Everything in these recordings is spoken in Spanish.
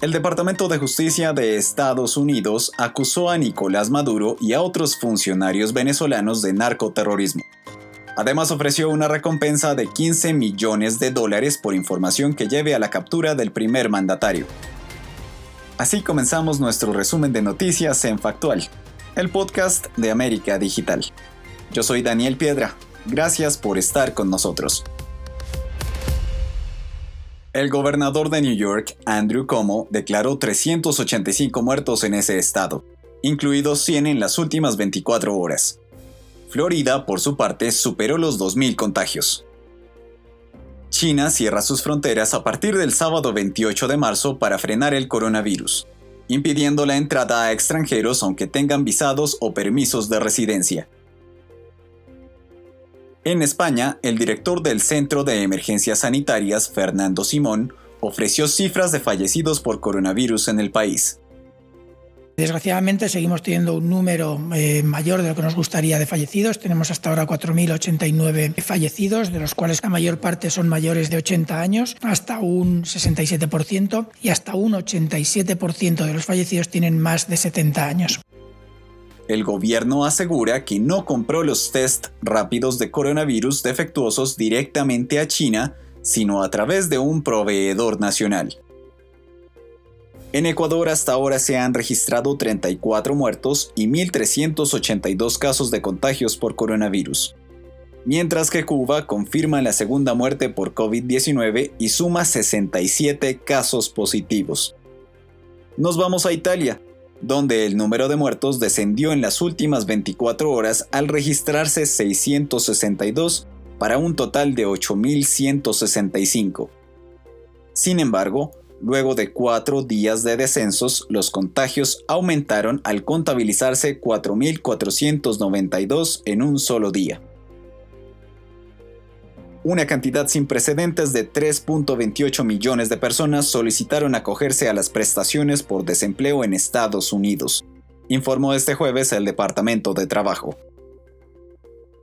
El Departamento de Justicia de Estados Unidos acusó a Nicolás Maduro y a otros funcionarios venezolanos de narcoterrorismo. Además ofreció una recompensa de 15 millones de dólares por información que lleve a la captura del primer mandatario. Así comenzamos nuestro resumen de noticias en Factual, el podcast de América Digital. Yo soy Daniel Piedra. Gracias por estar con nosotros. El gobernador de New York, Andrew Cuomo, declaró 385 muertos en ese estado, incluidos 100 en las últimas 24 horas. Florida, por su parte, superó los 2.000 contagios. China cierra sus fronteras a partir del sábado 28 de marzo para frenar el coronavirus, impidiendo la entrada a extranjeros aunque tengan visados o permisos de residencia. En España, el director del Centro de Emergencias Sanitarias, Fernando Simón, ofreció cifras de fallecidos por coronavirus en el país. Desgraciadamente seguimos teniendo un número eh, mayor de lo que nos gustaría de fallecidos. Tenemos hasta ahora 4.089 fallecidos, de los cuales la mayor parte son mayores de 80 años, hasta un 67%, y hasta un 87% de los fallecidos tienen más de 70 años. El gobierno asegura que no compró los test rápidos de coronavirus defectuosos directamente a China, sino a través de un proveedor nacional. En Ecuador hasta ahora se han registrado 34 muertos y 1.382 casos de contagios por coronavirus, mientras que Cuba confirma la segunda muerte por COVID-19 y suma 67 casos positivos. Nos vamos a Italia, donde el número de muertos descendió en las últimas 24 horas al registrarse 662 para un total de 8.165. Sin embargo, luego de cuatro días de descensos, los contagios aumentaron al contabilizarse 4.492 en un solo día una cantidad sin precedentes de 3.28 millones de personas solicitaron acogerse a las prestaciones por desempleo en Estados Unidos, informó este jueves el Departamento de Trabajo.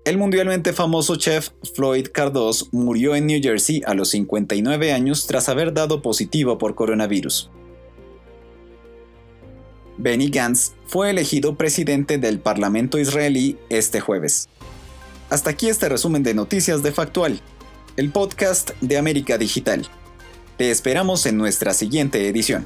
El mundialmente famoso chef Floyd Cardos murió en New Jersey a los 59 años tras haber dado positivo por coronavirus. Benny Gantz fue elegido presidente del Parlamento israelí este jueves. Hasta aquí este resumen de noticias de Factual, el podcast de América Digital. Te esperamos en nuestra siguiente edición.